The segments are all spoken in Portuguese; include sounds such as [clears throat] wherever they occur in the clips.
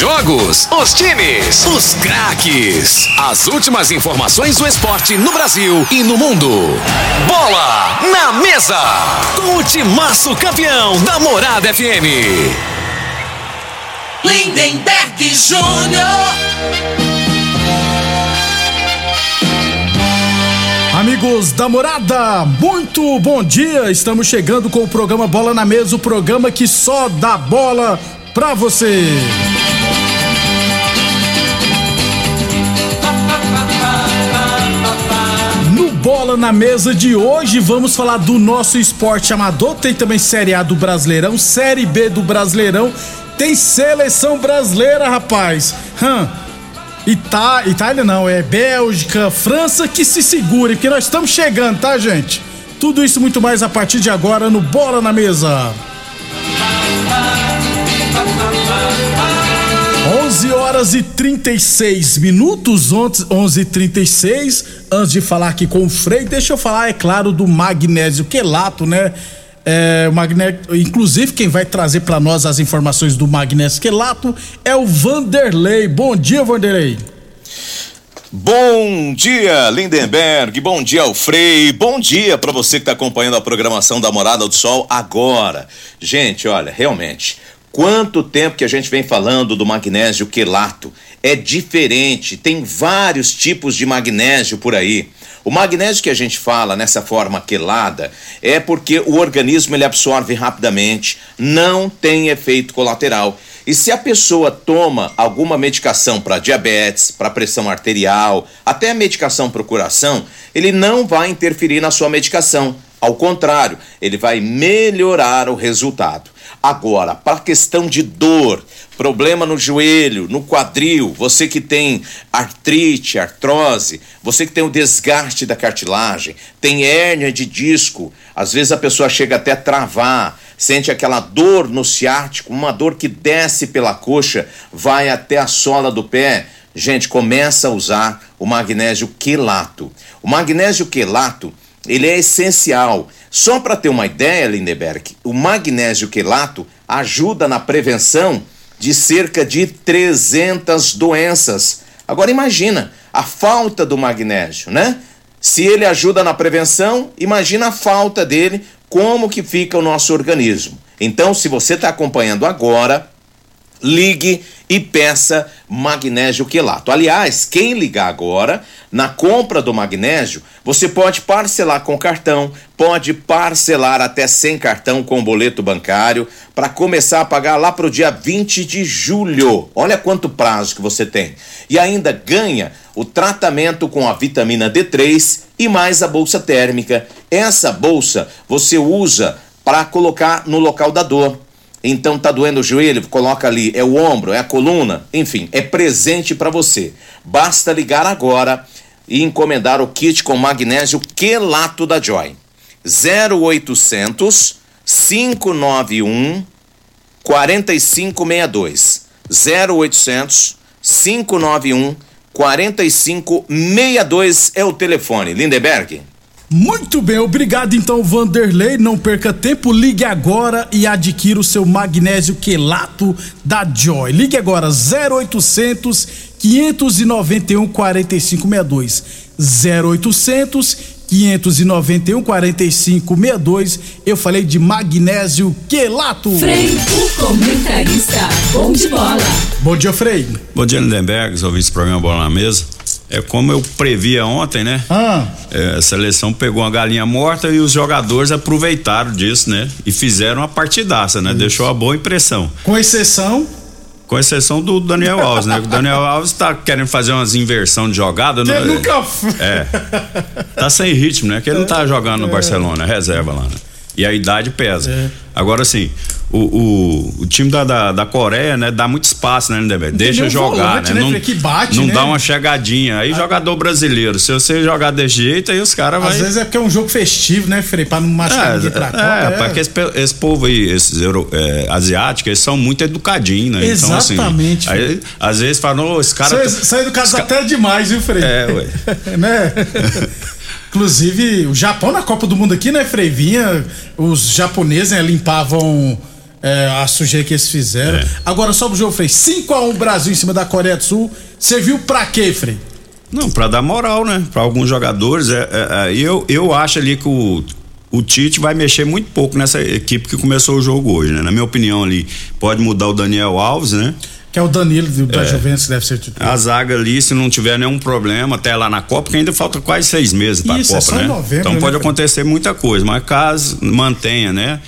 jogos, os times, os craques. As últimas informações do esporte no Brasil e no mundo. Bola na mesa! Com o timaço campeão da Morada FM. Lindenberg Júnior. Amigos da morada, muito bom dia! Estamos chegando com o programa Bola na Mesa o programa que só dá bola pra você. Bola na Mesa de hoje, vamos falar do nosso esporte amador. Tem também Série A do Brasileirão, Série B do Brasileirão. Tem seleção brasileira, rapaz. Itá Itália não, é Bélgica, França que se segure, porque nós estamos chegando, tá, gente? Tudo isso muito mais a partir de agora no Bola na Mesa. 11 horas e 36 minutos, 11 e 36 Antes de falar aqui com o Frei, deixa eu falar, é claro, do magnésio quelato, né? É, o magnésio, inclusive, quem vai trazer para nós as informações do magnésio quelato é o Vanderlei. Bom dia, Vanderlei. Bom dia, Lindenberg. Bom dia, Alfrei. Bom dia para você que está acompanhando a programação da Morada do Sol agora. Gente, olha, realmente, quanto tempo que a gente vem falando do magnésio quelato? É diferente, tem vários tipos de magnésio por aí. O magnésio que a gente fala nessa forma quelada é porque o organismo ele absorve rapidamente, não tem efeito colateral. E se a pessoa toma alguma medicação para diabetes, para pressão arterial, até medicação para o coração, ele não vai interferir na sua medicação. Ao contrário, ele vai melhorar o resultado. Agora, para a questão de dor, problema no joelho, no quadril, você que tem artrite, artrose, você que tem o desgaste da cartilagem, tem hérnia de disco, às vezes a pessoa chega até a travar, sente aquela dor no ciático, uma dor que desce pela coxa, vai até a sola do pé. Gente, começa a usar o magnésio quelato. O magnésio quelato, ele é essencial. Só para ter uma ideia, Lindeberg, o magnésio quelato ajuda na prevenção de cerca de 300 doenças. Agora imagina a falta do magnésio, né? Se ele ajuda na prevenção, imagina a falta dele, como que fica o nosso organismo. Então, se você está acompanhando agora, ligue e peça magnésio quelato. Aliás, quem ligar agora, na compra do magnésio, você pode parcelar com cartão, pode parcelar até sem cartão com boleto bancário, para começar a pagar lá para o dia 20 de julho. Olha quanto prazo que você tem. E ainda ganha o tratamento com a vitamina D3 e mais a bolsa térmica. Essa bolsa você usa para colocar no local da dor então tá doendo o joelho, coloca ali, é o ombro, é a coluna, enfim, é presente para você. Basta ligar agora e encomendar o kit com magnésio quelato da Joy. 0800 591 4562. 0800 591 4562 é o telefone. Lindeberg. Muito bem, obrigado então, Vanderlei. Não perca tempo, ligue agora e adquira o seu magnésio quelato da Joy. Ligue agora 0800 591 4562. 0800 591 4562. Eu falei de magnésio quelato. Frei, o comentarista. Bom de bola. Bom dia, Frei. Bom dia, Lindenberg. Ouvi esse programa Bola na Mesa. É como eu previa ontem, né? Ah, É, a seleção pegou uma galinha morta e os jogadores aproveitaram disso, né? E fizeram uma partidaça, né? Deixou a boa impressão. com exceção. Com exceção do Daniel Alves, né? O Daniel Alves tá querendo fazer umas inversão de jogada. Que né? nunca. É. Tá sem ritmo, né? Que ele não tá jogando no Barcelona, é reserva lá, né? E a idade pesa. É. Agora, assim, o, o, o time da, da, da, Coreia, né, dá muito espaço, né, Lindeberg? Deixa jogar, volante, né? né? Não, que bate, não né? dá uma chegadinha. Aí, jogador brasileiro, se você jogar desse jeito, aí os caras Às vai... vezes é porque é um jogo festivo, né, Frei? Pra não machucar É, ninguém pra é, Copa. é, porque esse, pe- esse povo aí, esses euro, é, asiáticos, eles são muito educadinhos, né? Exatamente, Então, assim, aí, às vezes falam, "Ô, esse cara. Sai do caso esse ca- até demais, viu, Frei? É, ué. [laughs] né? [laughs] Inclusive, o Japão na Copa do Mundo aqui, né, Frei? Vinha, os japoneses né, limpavam é, a sujeira que eles fizeram. É. Agora, só pro jogo, Frei. 5x1 Brasil em cima da Coreia do Sul. Serviu pra quê, Frei? Não, pra dar moral, né? Pra alguns jogadores. É, é, é, eu, eu acho ali que o, o Tite vai mexer muito pouco nessa equipe que começou o jogo hoje, né? Na minha opinião ali, pode mudar o Daniel Alves, né? Que é o Danilo da É. Juventus, que deve ser titular. A zaga ali, se não tiver nenhum problema até lá na Copa, porque ainda falta quase seis meses para a é Copa, só em né? novembro, então né, pode acontecer muita coisa, mas caso mantenha, né?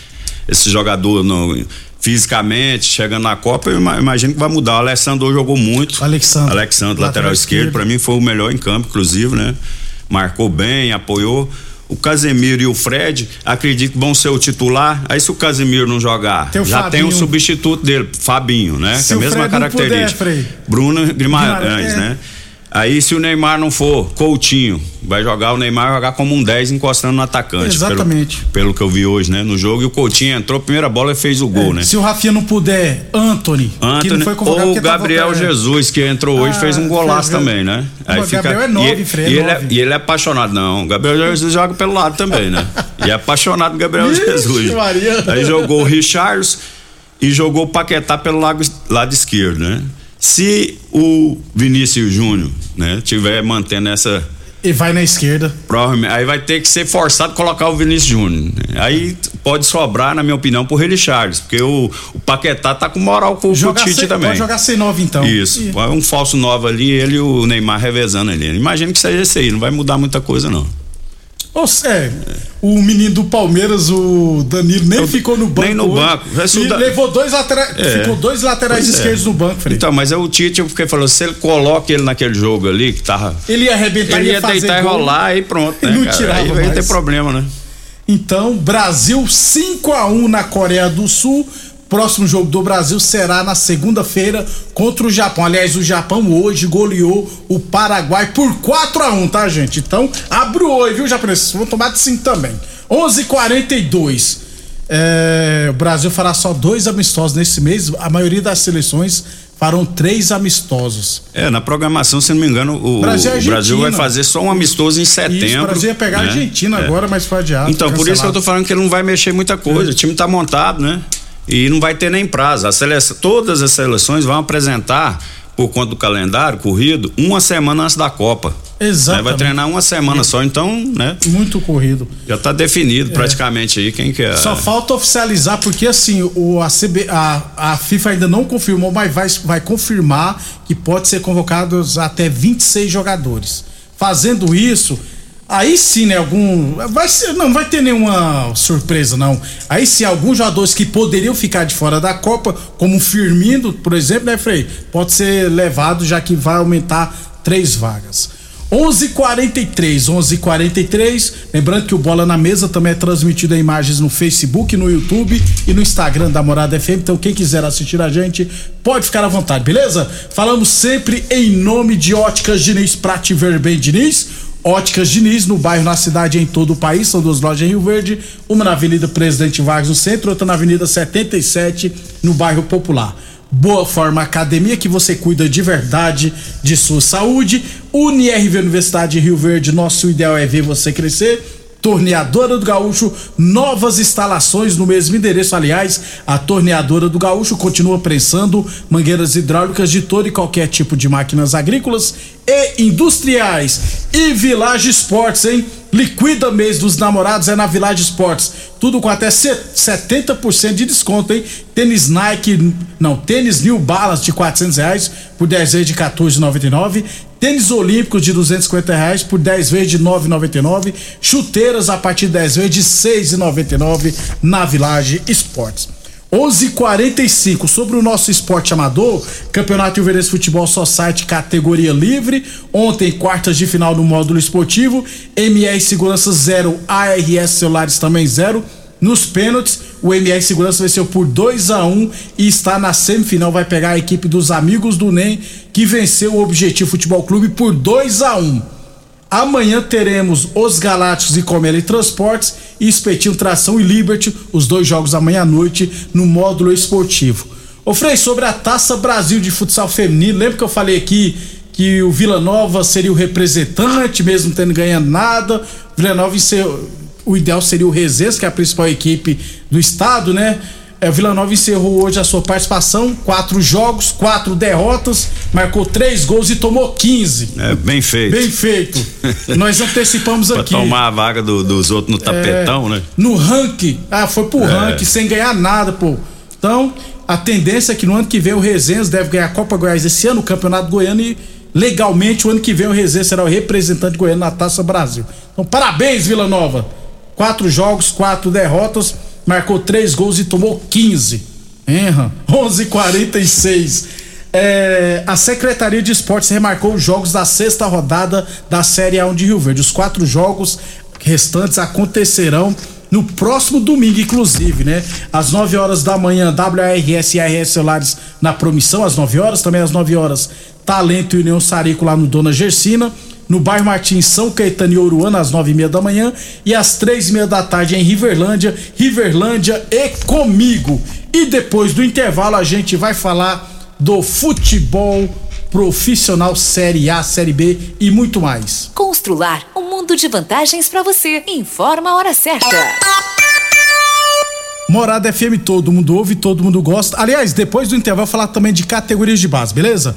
Esse jogador no- fisicamente, chegando na Copa, eu ima- imagino que vai mudar. O Alessandro jogou muito. Alexandre. Alexandre, Lateral lateral, esquerdo, para mim foi o melhor em campo, inclusive, né? Marcou bem, apoiou. O Casemiro e o Fred, acredito que vão ser o titular. Aí se o Casemiro não jogar, Tem já tem um Fabinho. substituto dele, Fabinho, né? Se que é a mesma puder, característica. Frei. Bruno Guimarães, Guimarães, é. né? Aí se o Neymar não for, Coutinho, vai jogar o Neymar vai jogar como um 10 encostando no atacante. Exatamente. Pelo, pelo que eu vi hoje, né? No jogo e o Coutinho entrou, primeira bola e fez o gol, né? Se o Rafinha não puder, Anthony, que não Antônio foi convocado ou o Gabriel é. Jesus que entrou hoje Ah, fez um golaço fez, também, né? Mas Gabriel é nove, e, Frei, é e ele é, nove. e ele é apaixonado não. O Gabriel Jesus joga pelo lado também, né? E é apaixonado do Gabriel Ixi, Jesus. Maria. Aí jogou o Richards e jogou o Paquetá pelo lado, lado esquerdo, né? Se o Vinícius Júnior, né, tiver mantendo essa E vai na esquerda. Provavelmente. Aí vai ter que ser forçado colocar o Vinícius Júnior. né? Aí pode sobrar, na minha opinião, pro Rei Charles, porque o, o Paquetá tá com moral com, o Tite também. Pode jogar sem nove, então. Isso. E- Um falso novo ali, ele e o Neymar revezando ali. Imagino que seja esse aí, não vai mudar muita coisa, não. Ou é, o menino do Palmeiras, o Danilo, nem Eu- ficou no banco. nem no hoje. banco. Se E Da- levou dois laterais. É. Ficou dois laterais Pois é. esquerdos no banco, Fred. Então, mas é o Tite, porque falou, se ele coloca ele naquele jogo ali, que tava. ele ia arrebentar Ele ia fazer deitar e rolar e pronto, E né? não cara? tirava Aí vai ter problema, né? Então, Brasil 5 a 1 na Coreia do Sul. Próximo jogo do Brasil será na segunda-feira contra o Japão. Aliás, o Japão hoje goleou o Paraguai por 4 a 1 tá, gente? Então, abre o olho, viu, japoneses? Vão tomar de 5 também. 11:42. É, o Brasil fará só dois amistosos nesse mês. A maioria das seleções farão três amistosos. É, na programação, se não me engano, o, Brasil o Brasil vai fazer só um amistoso em setembro. Isso, o Brasil ia pegar né? a Argentina É. agora, mas foi adiado. Então, por isso que eu cancelado. tô falando que ele não vai mexer muita coisa. O time tá montado, né? E não vai ter nem prazo. A seleção, todas as seleções vão apresentar, por conta do calendário corrido, uma semana antes da Copa. Exatamente. Né? Vai treinar uma semana só, então, né? Muito corrido. Já tá definido praticamente aí quem que é. Só falta oficializar, porque assim, o, a, CB, a, a FIFA ainda não confirmou, mas vai, vai confirmar que pode ser convocados até 26 jogadores. Fazendo isso, aí sim, né? Algum. Vai ser, não vai ter nenhuma surpresa, não. Aí sim, alguns jogadores que poderiam ficar de fora da Copa, como Firmino, por exemplo, né, Frei? Pode ser levado, já que vai aumentar três vagas. 11:43, 11:43. Lembrando que o Bola na Mesa também é transmitido em imagens no Facebook, no YouTube e no Instagram da Morada FM. Então quem quiser assistir a gente pode ficar à vontade, beleza? Falamos sempre em nome de Óticas Diniz, pra te ver bem, Diniz. Óticas Diniz, no bairro, na cidade, em todo o país. São duas lojas em Rio Verde, uma na Avenida Presidente Vargas, no centro, outra na Avenida 77, no bairro Popular. Boa Forma Academia, que você cuida de verdade de sua saúde. UniRV Universidade de Rio Verde, nosso ideal é ver você crescer. Torneadora do Gaúcho, novas instalações no mesmo endereço. Aliás, a Torneadora do Gaúcho continua prensando mangueiras hidráulicas de todo e qualquer tipo de máquinas agrícolas e industriais. E Village Esportes, hein? Liquida mês dos namorados é na Village Esportes. Tudo com até se- 70% de desconto, hein? Tênis Nike, não, tênis New Balance de 400 reais por 10 vezes de 14,99. Tênis Olímpicos de 250 reais por 10 vezes de 9,99. Chuteiras a partir de 10 vezes de 6,99 na Village Esportes. 11:45 sobre o nosso esporte amador, Campeonato Verdes Futebol Society categoria livre. Ontem, quartas de final no módulo esportivo, MR Segurança zero, ARS Celulares também zero. Nos pênaltis, o MR Segurança venceu por 2 a 1 e está na semifinal. Vai pegar a equipe dos amigos do NEM, que venceu o Objetivo Futebol Clube por 2 a 1 Amanhã teremos os Galácticos e Comeli Transportes e Espetinho Tração e Liberty, os dois jogos amanhã à noite no módulo esportivo. Ô Frei, sobre a Taça Brasil de Futsal Feminino, lembra que eu falei aqui que o Vila Nova seria o representante, mesmo tendo ganhado nada? Vila Nova, o ideal seria o Reses, que é a principal equipe do estado, né? É, o Vila Nova encerrou hoje a sua participação, quatro jogos, quatro derrotas, marcou três gols e tomou 15. É, bem feito. Bem feito. [laughs] Nós antecipamos pra aqui. tomar a vaga do- dos outros no tapetão, né? No ranking. Ah, foi pro É. ranking, sem ganhar nada, pô. Então, a tendência é que no ano que vem o Resenhas deve ganhar a Copa Goiás esse ano, o Campeonato Goiano, e legalmente o ano que vem o Resenhas será o representante goiano na Taça Brasil. Então, parabéns, Vila Nova. Quatro jogos, quatro derrotas, marcou três gols e tomou 15. Enra, 11:46. É, a Secretaria de Esportes remarcou os jogos da sexta rodada da Série A1 de Rio Verde. Os quatro jogos restantes acontecerão no próximo domingo, inclusive, né? Às 9 horas da manhã, WRS e ARS Celulares na promissão, às 9 horas, também às 9 horas, Talento e União Sarico lá no Dona Gersina. No bairro Martins, São Caetano e Oruana, às nove e meia da manhã. E às três e meia da tarde em Riverlândia, Riverlândia e comigo. E depois do intervalo a gente vai falar do futebol profissional Série A, Série B e muito mais. Constrular um mundo de vantagens para você. Informa a hora certa. Morada FM, todo mundo ouve, todo mundo gosta. Aliás, depois do intervalo, falar também de categorias de base, beleza?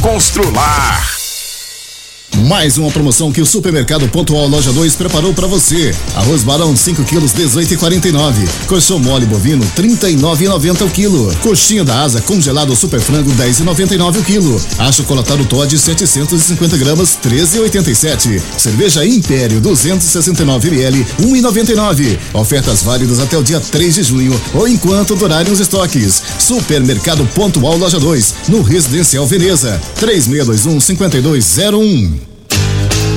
Constrular. Mais uma promoção que o Supermercado Pontual Loja 2 preparou para você. Arroz Barão 5 quilos 18,49. Colchão mole bovino 39,90 o quilo. Coxinha da asa congelado super frango 10,99 o quilo. Achocolatado Todd 750 gramas 13,87. Cerveja Império 269 ml 1,99. Ofertas válidas até o dia 3 de junho ou enquanto durarem os estoques. Supermercado Pontual Loja 2 no Residencial Veneza 3621 5201.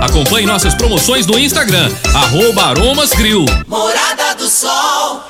Acompanhe nossas promoções no Instagram, arroba Aromas Grill. Morada do Sol.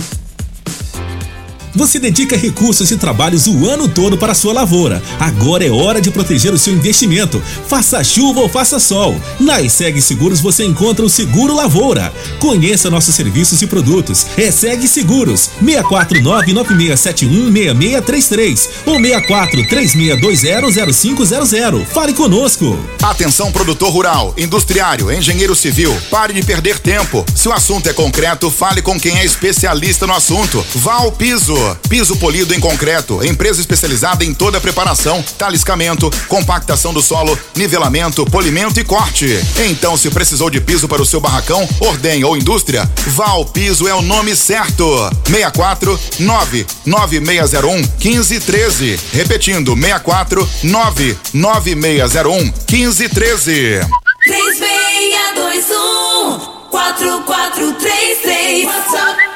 Você dedica recursos e trabalhos o ano todo para a sua lavoura. Agora é hora de proteger o seu investimento. Faça chuva ou faça sol. Na ESEG Seguros você encontra o Seguro Lavoura. Conheça nossos serviços e produtos. ESEG Seguros 64996716633 ou 6436200500. Fale conosco. Atenção produtor rural, industriário, engenheiro civil, pare de perder tempo. Se o assunto é concreto, fale com quem é especialista no assunto. Val Piso, piso polido em concreto, empresa especializada em toda a preparação, taliscamento, compactação do solo, nivelamento, polimento e corte. Então, se precisou de piso para o seu barracão, ordem ou indústria, Val Piso é o nome certo. 64 99601 1513. Repetindo, 64 99601 1513. 3621 4433 WhatsApp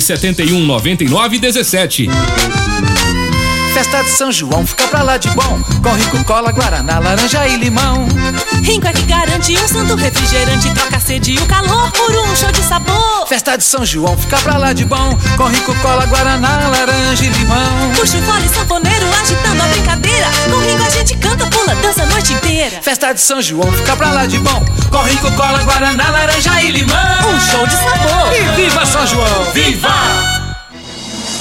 71 99 17. Festa de São João, fica pra lá de bom. Com rico cola, guaraná, laranja e limão. Rinco é que garante um santo refrigerante, troca a sede e o calor por um show de sabor. Festa de São João, fica pra lá de bom. Com rico cola, guaraná, laranja e limão. Puxa o fole sanfoneiro agitando a brincadeira. Com Rinco a gente canta, pula, dança a noite inteira. Festa de São João, fica pra lá de bom. Com rico cola, guaraná, laranja e limão. Um show de sabor. São João! Viva!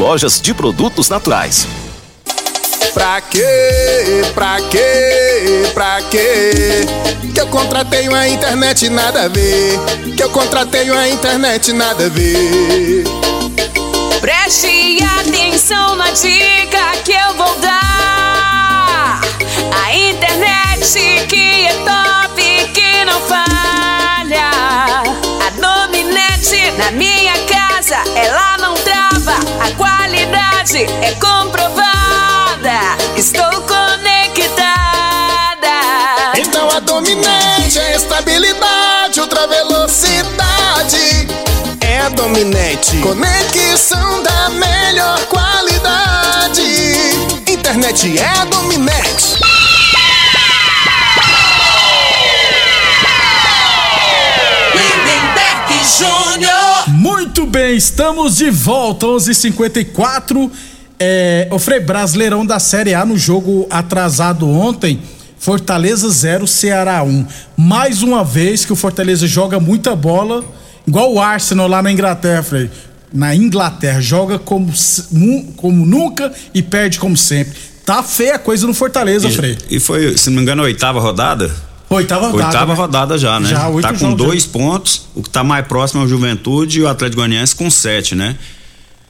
lojas de produtos naturais. Pra quê? Pra quê? Pra quê? Que eu contratei uma internet nada a ver. Que eu contratei uma internet nada a ver. Preste atenção na dica que eu vou dar. A internet que é top, que não falha. A Dominete na minha casa, ela. A é comprovada. Estou conectada. Então a dominante é estabilidade, ultra velocidade. É a dominante. Conexão da melhor qualidade. Internet é a dominante. Júnior. Muito bem, estamos de volta, 11:54. É, o Frei Brasileirão da Série A no jogo atrasado ontem, Fortaleza 0, Ceará 1. Mais uma vez que o Fortaleza joga muita bola, igual o Arsenal lá na Inglaterra, Frei. Na Inglaterra, joga como, como nunca e perde como sempre. Tá feia a coisa no Fortaleza, Frei. E, e foi, se não me engano, a oitava rodada? Oitava rodada. Oitava né? rodada já, né? Já, oito tá com dois pontos. O que tá mais próximo é o Juventude e o Atlético Goianiense com sete, né?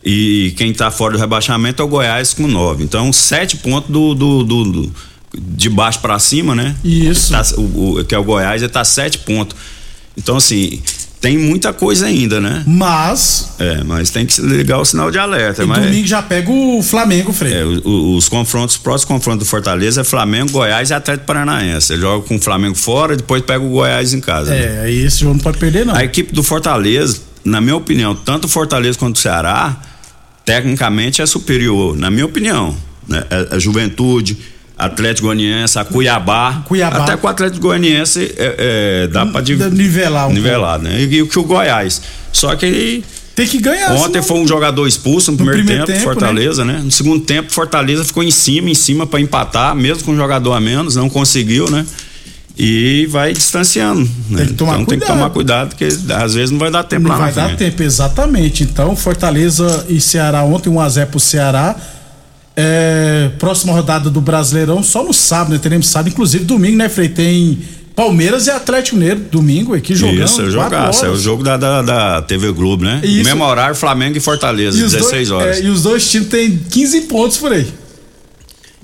E quem tá fora do rebaixamento é o Goiás com nove. Então, sete pontos do, do, do- do- de baixo para cima, né? Isso. Tá- o, o- que é o Goiás, ele tá sete pontos. Então, assim, tem muita coisa ainda, né? Mas. É, mas tem que ligar o sinal de alerta. E mas, domingo já pega o Flamengo, Frei. é, o- o- os confrontos, os próximos confrontos do Fortaleza é Flamengo, Goiás e Atlético Paranaense. Ele joga com o Flamengo fora, depois pega o Goiás em casa. né? É, aí esse jogo não pode perder, não. A equipe do Fortaleza, na minha opinião, tanto o Fortaleza quanto o Ceará, tecnicamente é superior, na minha opinião. Né? A, a Juventude, Atlético Goianiense, a Cuiabá. Cuiabá. Até com o Atlético Goianiense é, é, dá pra div- nivelar um nivelar, né? E, o que o Goiás. Só que tem que ganhar. Ontem foi um jogador expulso no primeiro, primeiro tempo, tempo, Fortaleza, né? No segundo tempo, Fortaleza ficou em cima, em cima pra empatar, mesmo com um jogador a menos, não conseguiu, né? E vai distanciando. Né? Tem que tomar então tem que cuidado. tomar cuidado, porque às vezes não vai dar tempo Não lá vai na dar frente. tempo, exatamente. Então, Fortaleza e Ceará ontem, 1x0 pro Ceará. É, próxima rodada do Brasileirão, só no sábado, né? Teremos sábado, inclusive domingo, né, Frei? Tem Palmeiras e Atlético Mineiro, domingo, aqui jogando. Isso, é o jogaço, é o jogo da, da, da TV Globo, né? Isso. Mesmo horário, Flamengo e Fortaleza, E os 16 dois- horas. é, e os dois times têm 15 pontos por aí.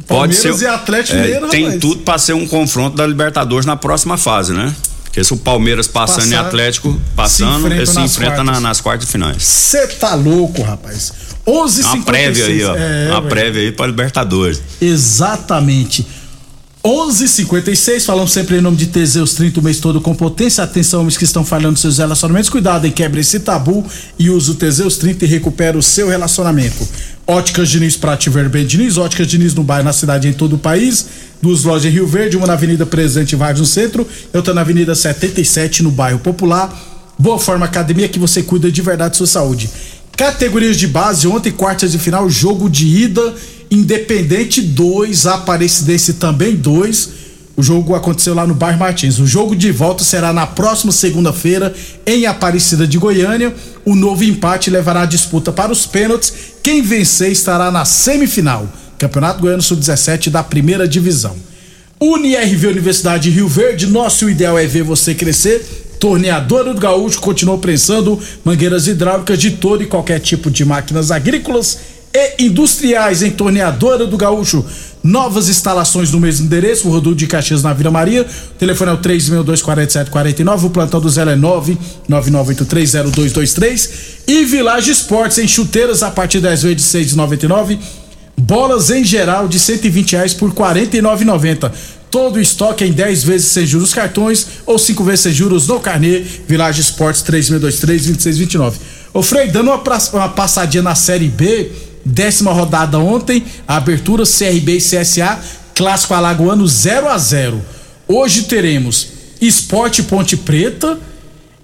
Pode Palmeiras ser. e Atlético é, Mineiro, tem rapaz. tudo pra ser um confronto da Libertadores na próxima fase, né? Porque se o Palmeiras passando e Passar, Atlético passando, se enfrentam eles se enfrentam nas quartas finais. Você tá louco, rapaz. 11 É uma prévia aí, ó. É, uma prévia aí pra Libertadores. Exatamente. 11:56 falamos sempre em nome de Teseus 30 o mês todo com potência. Atenção, homens que estão falhando seus relacionamentos. Cuidado e quebre esse tabu e use o Teseus 30 e recupera o seu relacionamento. Óticas Diniz pra te ver bem, Diniz. Óticas Diniz no bairro, na cidade e em todo o país. Duas lojas em Rio Verde, uma na Avenida Presidente Vargas no centro, outra na Avenida 77 no bairro Popular. Boa Forma Academia que você cuida de verdade da sua saúde. Categorias de base, ontem, quartas de final, jogo de ida, Independente 2, Aparecidense também 2. O jogo aconteceu lá no bairro Martins. O jogo de volta será na próxima segunda-feira em Aparecida de Goiânia. O novo empate levará a disputa para os pênaltis. Quem vencer estará na semifinal. Campeonato Goiano Sub-17 da primeira divisão. UniRV Universidade de Rio Verde, nosso ideal é ver você crescer. Torneadora do Gaúcho continua prensando mangueiras hidráulicas de todo e qualquer tipo de máquinas agrícolas e industriais em Torneadora do Gaúcho. Novas instalações no mesmo endereço, o de Caxias na Vila Maria. O telefone é o 3624749, o plantão do Zé é 999830223 e Village Esportes em chuteiras a partir das vezes de 6,99. Bolas em geral de 120 reais por R$ 49,90. Todo o estoque em 10 vezes sem juros cartões ou 5 vezes sem juros no carnê. Village Esportes 3623-2629. Ô Frei, dando uma, uma passadinha na Série B, décima rodada ontem, abertura CRB e CSA, clássico alagoano 0 a 0 Hoje teremos Esporte Ponte Preta,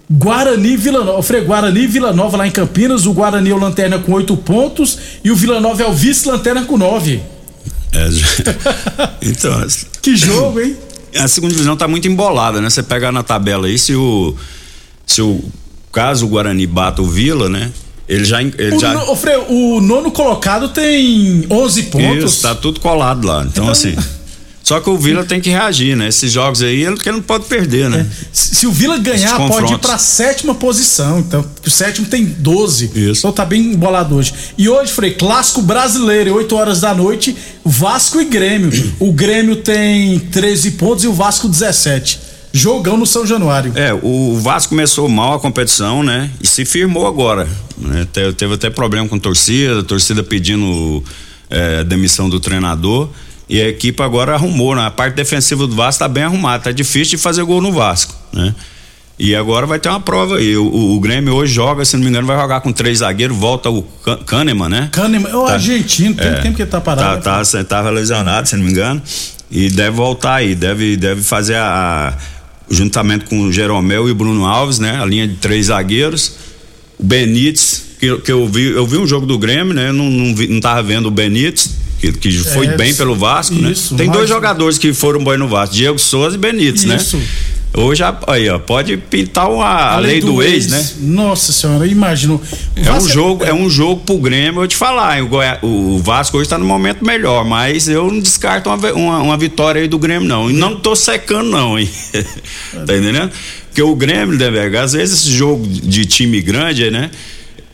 Guarani Vila Nova. Frei, Guarani Vila Nova lá em Campinas. O Guarani é o lanterna com oito pontos e o Vila Nova é o vice-lanterna com nove. É, [laughs] então. Que jogo, hein? [clears throat] A segunda divisão tá muito embolada, né? Você pegar na tabela aí, se o. Se o. Caso o Guarani bata o Vila, né? Ele já. Ele O, já no- ô, Frei, o nono colocado tem 11 pontos. Isso, tá tudo colado lá. Então, assim. [laughs] Só que o Vila tem que reagir, né? Esses jogos aí, ele que não pode perder, né? Se, se o Vila ganhar, pode ir pra sétima posição. Então, o sétimo tem 12. Isso. Então tá bem embolado hoje. E hoje, Frei, clássico brasileiro, 8 horas da noite, Vasco e Grêmio. O Grêmio tem 13 pontos e o Vasco 17. Jogão no São Januário. É, o Vasco começou mal a competição, né? E se firmou agora. né? Te- Teve até problema com torcida, a torcida pedindo é, demissão do treinador. E a equipe agora arrumou, né? A parte defensiva do Vasco tá bem arrumada. Tá difícil de fazer gol no Vasco, né? E agora vai ter uma prova aí. O, o- o Grêmio hoje joga, se não me engano, vai jogar com três zagueiros, volta o Can- Kahneman, né? Kahneman, é o argentino, tem tempo que ele tá parado. Tá, tá, tava lesionado, se não me engano. E deve voltar aí, deve, deve fazer a, a- juntamente com o Jeromel e o Bruno Alves, né? A linha de três zagueiros. O Benítez, que, que eu vi, eu vi um jogo do Grêmio, né? Eu Não, não, vi- não tava vendo o Benítez, que, que foi É, bem pelo Vasco, isso, né? Tem dois jogadores que foram bem no Vasco, Diego Souza e Benítez, Isso. né? Hoje, aí, ó, pode pintar uma, a lei, do, ex, né? Nossa senhora, imagino. É um jogo, é um jogo pro Grêmio, eu te falar, o, Goiá- o Vasco hoje tá no momento melhor, mas eu não descarto uma, uma, uma vitória aí do Grêmio, não. E não tô secando, não, hein? [laughs] tá entendendo? Porque o Grêmio, né, velho, às vezes esse jogo de time grande, né?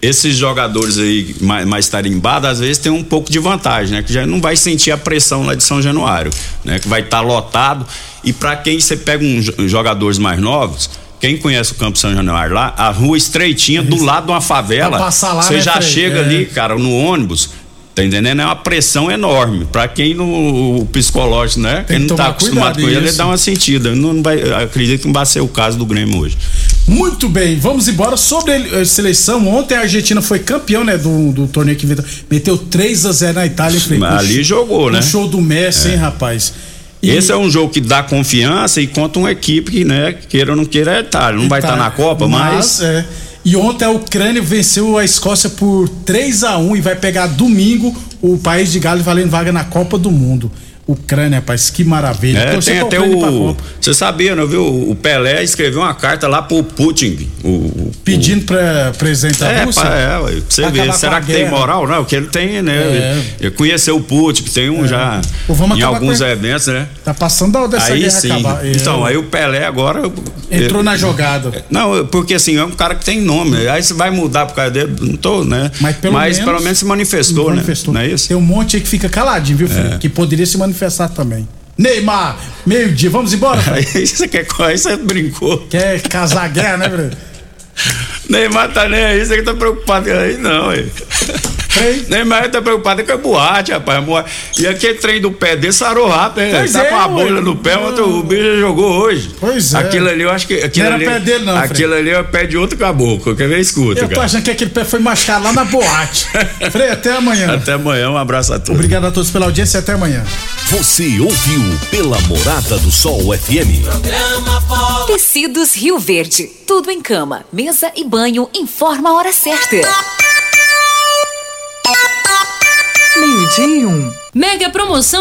Esses jogadores aí mais, mais tarimbados, às vezes tem um pouco de vantagem, né? Que já não vai sentir a pressão lá de São Januário, né? Que vai estar lotado. E para quem você pega uns um, jogadores mais novos, quem conhece o Campo São Januário lá, a rua estreitinha, do lado de uma favela. Lá, Você né, já Frei? chega É. ali, cara, no ônibus. Tá entendendo? É uma pressão enorme. Pra quem no o psicológico, né? Tem quem que não tá acostumado com ele, ele isso. dá uma sentida. Não, não vai, acredito que não vai ser o caso do Grêmio hoje. Muito bem, vamos embora. Sobre a seleção, ontem a Argentina foi campeão, né, do, do torneio que inventou. Meteu 3 a 0 na Itália. Mas com ali jogou, né? Show do Messi, É. hein, rapaz? E- Esse é um jogo que dá confiança e contra uma equipe que, né, queira ou não queira, é Itália. Não vai estar na Copa, mas. é. E ontem a Ucrânia venceu a Escócia por 3 a 1 e vai pegar domingo o país de Gales valendo vaga na Copa do Mundo. Ucrânia, rapaz, que maravilha. É, tem até o. Você sabia, não viu? O Pelé escreveu uma carta lá pro Putin. O, o- Pedindo pra presidente da É, Rússia. pá, é, ué, você acabar será que tem guerra. moral? Não, que ele tem, né? É. Ele conheceu o Putin, tem um já Ou vamos em alguns eventos, né? Tá passando da dessa aí guerra sim. acabar. É. Então, aí o Pelé agora. Entrou na jogada. Não, porque assim, é um cara que tem nome. Aí você vai mudar por causa dele, não tô, né? Mas pelo menos- se manifestou, manifestou. né? Não é isso? Tem um monte aí que fica caladinho, viu, filho? É. Que poderia se manifestar também. Neymar, meio-dia, vamos embora? [laughs] Aí você quer você brincou. Quer casar guerra, né, Bruno? [laughs] Neymar tá nem aí, você que tá preocupado aí, não, aí. Neymar tá preocupado com a boate, rapaz. a boate. E aquele trem do pé dele sarou rápido, hein? Pois tá é, com a bolha no pé, ontem o bicho já jogou hoje. Pois é. Aquilo ali, eu acho que. Aquilo Não era ali, pé dele, não. Aquilo ali é o pé de outro caboclo. Quer ver? Escuta, Eu tô cara. achando que aquele pé foi machucado lá na boate. [laughs] Frei, até amanhã. Até amanhã, um abraço a todos. Obrigado a todos pela audiência e até amanhã. Você ouviu pela Morada do Sol FM. Tecidos Rio Verde. Tudo em cama, mesa e banho. Informa a hora certa. Meio-dia um. Mega promoção